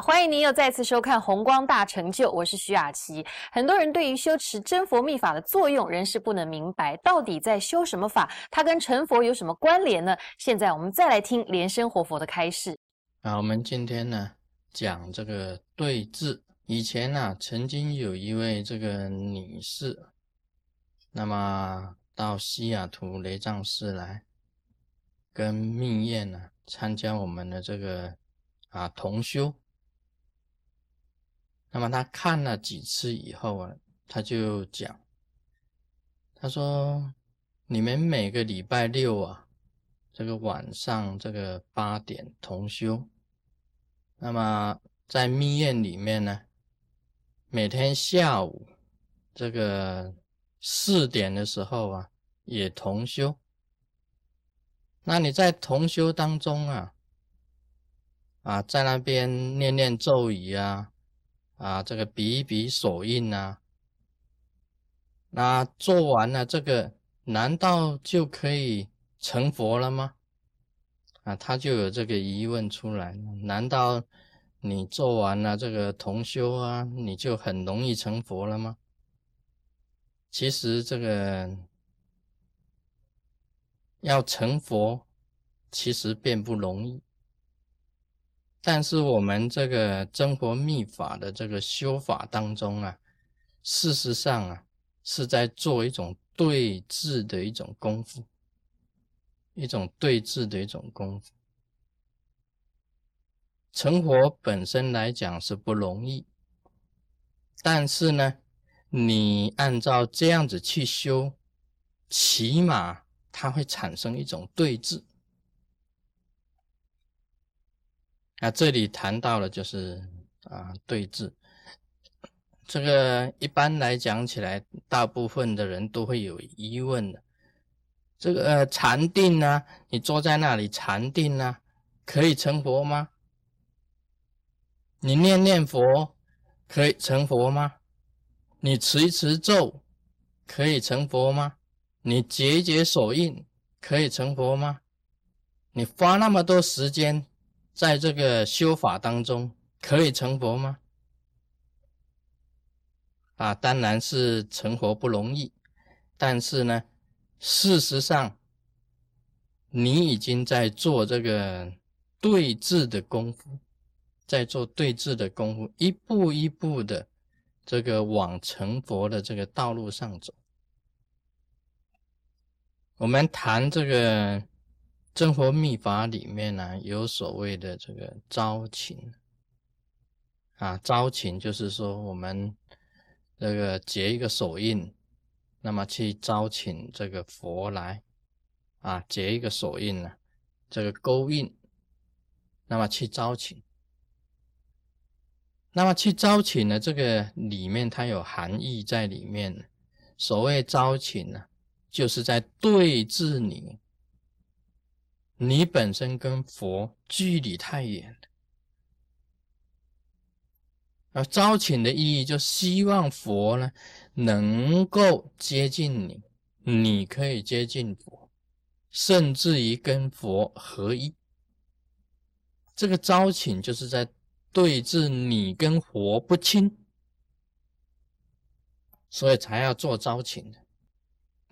欢迎您又再次收看《红光大成就》，我是徐雅琪。很多人对于修持真佛密法的作用仍是不能明白，到底在修什么法？它跟成佛有什么关联呢？现在我们再来听莲生活佛的开示。啊，我们今天呢讲这个对治。以前呢，曾经有一位这个女士，那么到西雅图雷藏寺来跟密燕呢参加我们的这个啊同修。那么他看了几次以后啊，他就讲，他说：“你们每个礼拜六啊，这个晚上这个八点同修，那么在密院里面呢，每天下午这个四点的时候啊，也同修。那你在同修当中啊，啊，在那边念念咒语啊。”啊，这个比一比手印呐，那做完了这个，难道就可以成佛了吗？啊，他就有这个疑问出来了。难道你做完了这个同修啊，你就很容易成佛了吗？其实这个要成佛，其实并不容易。但是我们这个真佛密法的这个修法当中啊，事实上啊，是在做一种对治的一种功夫，一种对治的一种功夫。成佛本身来讲是不容易，但是呢，你按照这样子去修，起码它会产生一种对治。那这里谈到了就是啊对峙，这个一般来讲起来，大部分的人都会有疑问的。这个禅定呢，你坐在那里禅定呢，可以成佛吗？你念念佛可以成佛吗？你持一持咒可以成佛吗？你结一结手印可以成佛吗？你花那么多时间？在这个修法当中，可以成佛吗？啊，当然是成佛不容易。但是呢，事实上，你已经在做这个对峙的功夫，在做对峙的功夫，一步一步的这个往成佛的这个道路上走。我们谈这个。生活秘法里面呢，有所谓的这个招请啊，招请就是说我们这个结一个手印，那么去招请这个佛来啊，结一个手印呢，这个勾印，那么去招请，那么去招请呢，这个里面它有含义在里面。所谓招请呢，就是在对治你。你本身跟佛距离太远，而招请的意义就希望佛呢能够接近你，你可以接近佛，甚至于跟佛合一。这个招请就是在对峙你跟佛不亲，所以才要做招请的。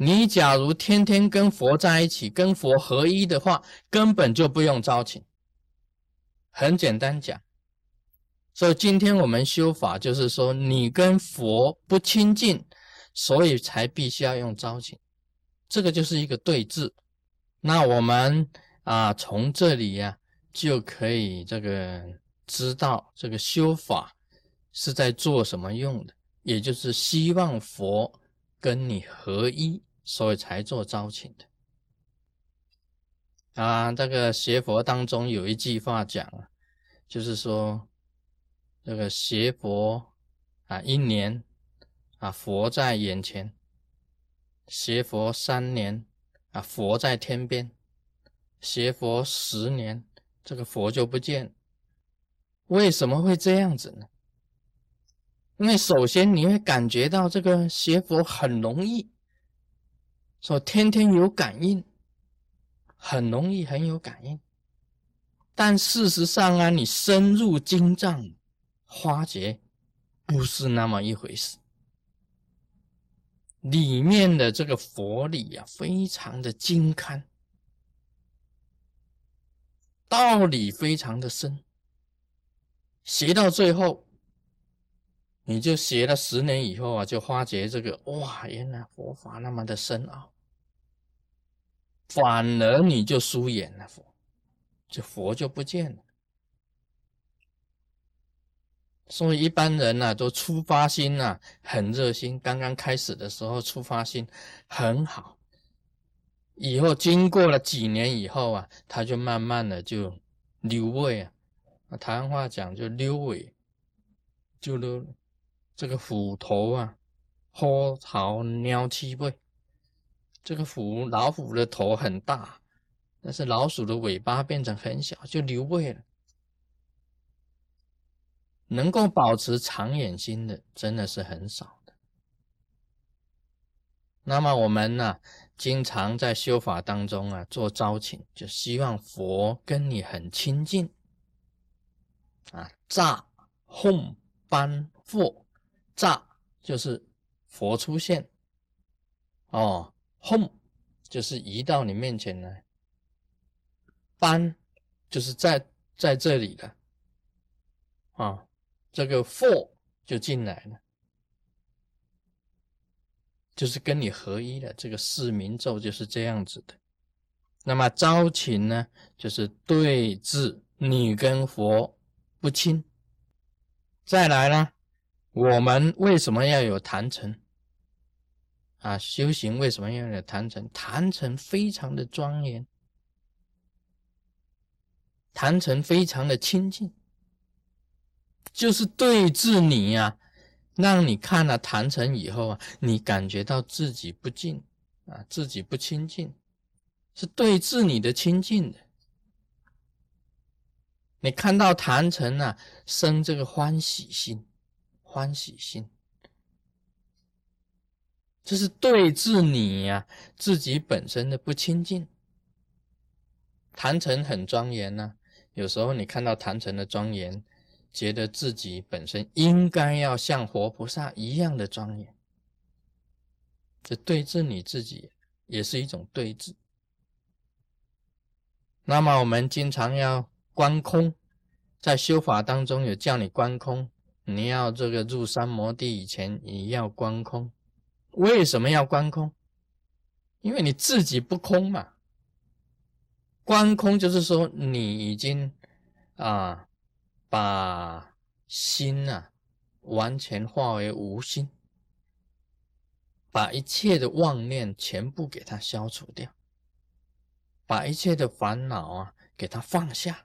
你假如天天跟佛在一起，跟佛合一的话，根本就不用招请。很简单讲，所以今天我们修法就是说，你跟佛不亲近，所以才必须要用招请。这个就是一个对峙。那我们啊，从这里呀，就可以这个知道这个修法是在做什么用的，也就是希望佛跟你合一。所以才做招请的啊！这个邪佛当中有一句话讲啊，就是说这个邪佛啊，一年啊佛在眼前，邪佛三年啊佛在天边，邪佛十年这个佛就不见。为什么会这样子呢？因为首先你会感觉到这个邪佛很容易。说天天有感应，很容易很有感应，但事实上啊，你深入经藏，花觉不是那么一回事。里面的这个佛理啊，非常的精堪，道理非常的深，学到最后，你就学了十年以后啊，就发觉这个哇，原来佛法那么的深奥，反而你就疏远了佛，就佛就不见了。所以一般人呢，都出发心呐很热心。刚刚开始的时候，出发心很好。以后经过了几年以后啊，他就慢慢的就溜位啊。台湾话讲就溜尾，就溜这个虎头啊，豁头鸟七背。这个虎老虎的头很大，但是老鼠的尾巴变成很小，就留位了。能够保持长远心的，真的是很少的。那么我们呢，经常在修法当中啊，做招请，就希望佛跟你很亲近啊。乍吽班佛，乍就是佛出现哦，吽就是移到你面前来，班就是在在这里的啊。这个 for 就进来了，就是跟你合一的。这个四明咒就是这样子的。那么招请呢，就是对峙你跟佛不亲。再来呢，我们为什么要有坛城？啊，修行为什么要有坛城？坛城非常的庄严，坛城非常的清净。就是对治你呀，让你看了坛城以后啊，你感觉到自己不净啊，自己不清净，是对治你的清净的。你看到坛城啊，生这个欢喜心，欢喜心，这是对治你呀自己本身的不清净。坛城很庄严呐，有时候你看到坛城的庄严。觉得自己本身应该要像活菩萨一样的庄严，这对治你自己也是一种对治。那么我们经常要观空，在修法当中有叫你观空，你要这个入三摩地以前你要观空。为什么要观空？因为你自己不空嘛。观空就是说你已经啊。把心啊完全化为无心，把一切的妄念全部给它消除掉，把一切的烦恼啊给它放下，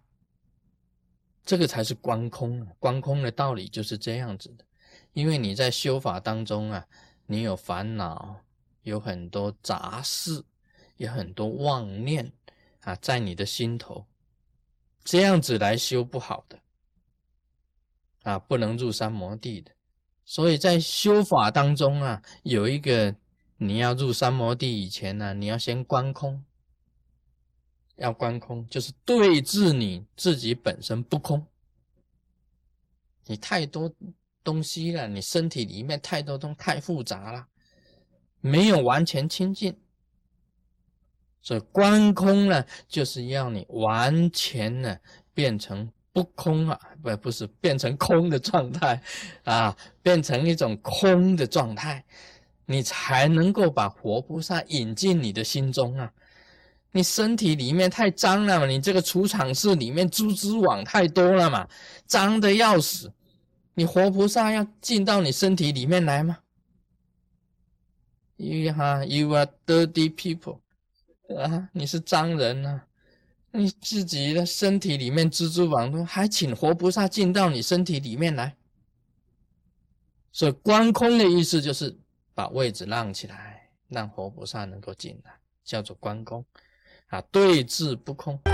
这个才是观空。观空的道理就是这样子的，因为你在修法当中啊，你有烦恼，有很多杂事，有很多妄念啊，在你的心头，这样子来修不好的。啊，不能入三摩地的，所以在修法当中啊，有一个你要入三摩地以前呢，你要先观空，要观空，就是对治你自己本身不空，你太多东西了，你身体里面太多东太复杂了，没有完全清净，所以观空呢，就是要你完全呢变成。不空啊，不不是变成空的状态啊，变成一种空的状态，你才能够把活菩萨引进你的心中啊。你身体里面太脏了嘛，你这个储藏室里面蛛蛛网太多了嘛，脏的要死。你活菩萨要进到你身体里面来吗？You 哈，You are dirty people 啊，你是脏人啊。你自己的身体里面蜘蛛网多，还请活菩萨进到你身体里面来。所以观空的意思就是把位置让起来，让活菩萨能够进来，叫做观空啊，对峙不空。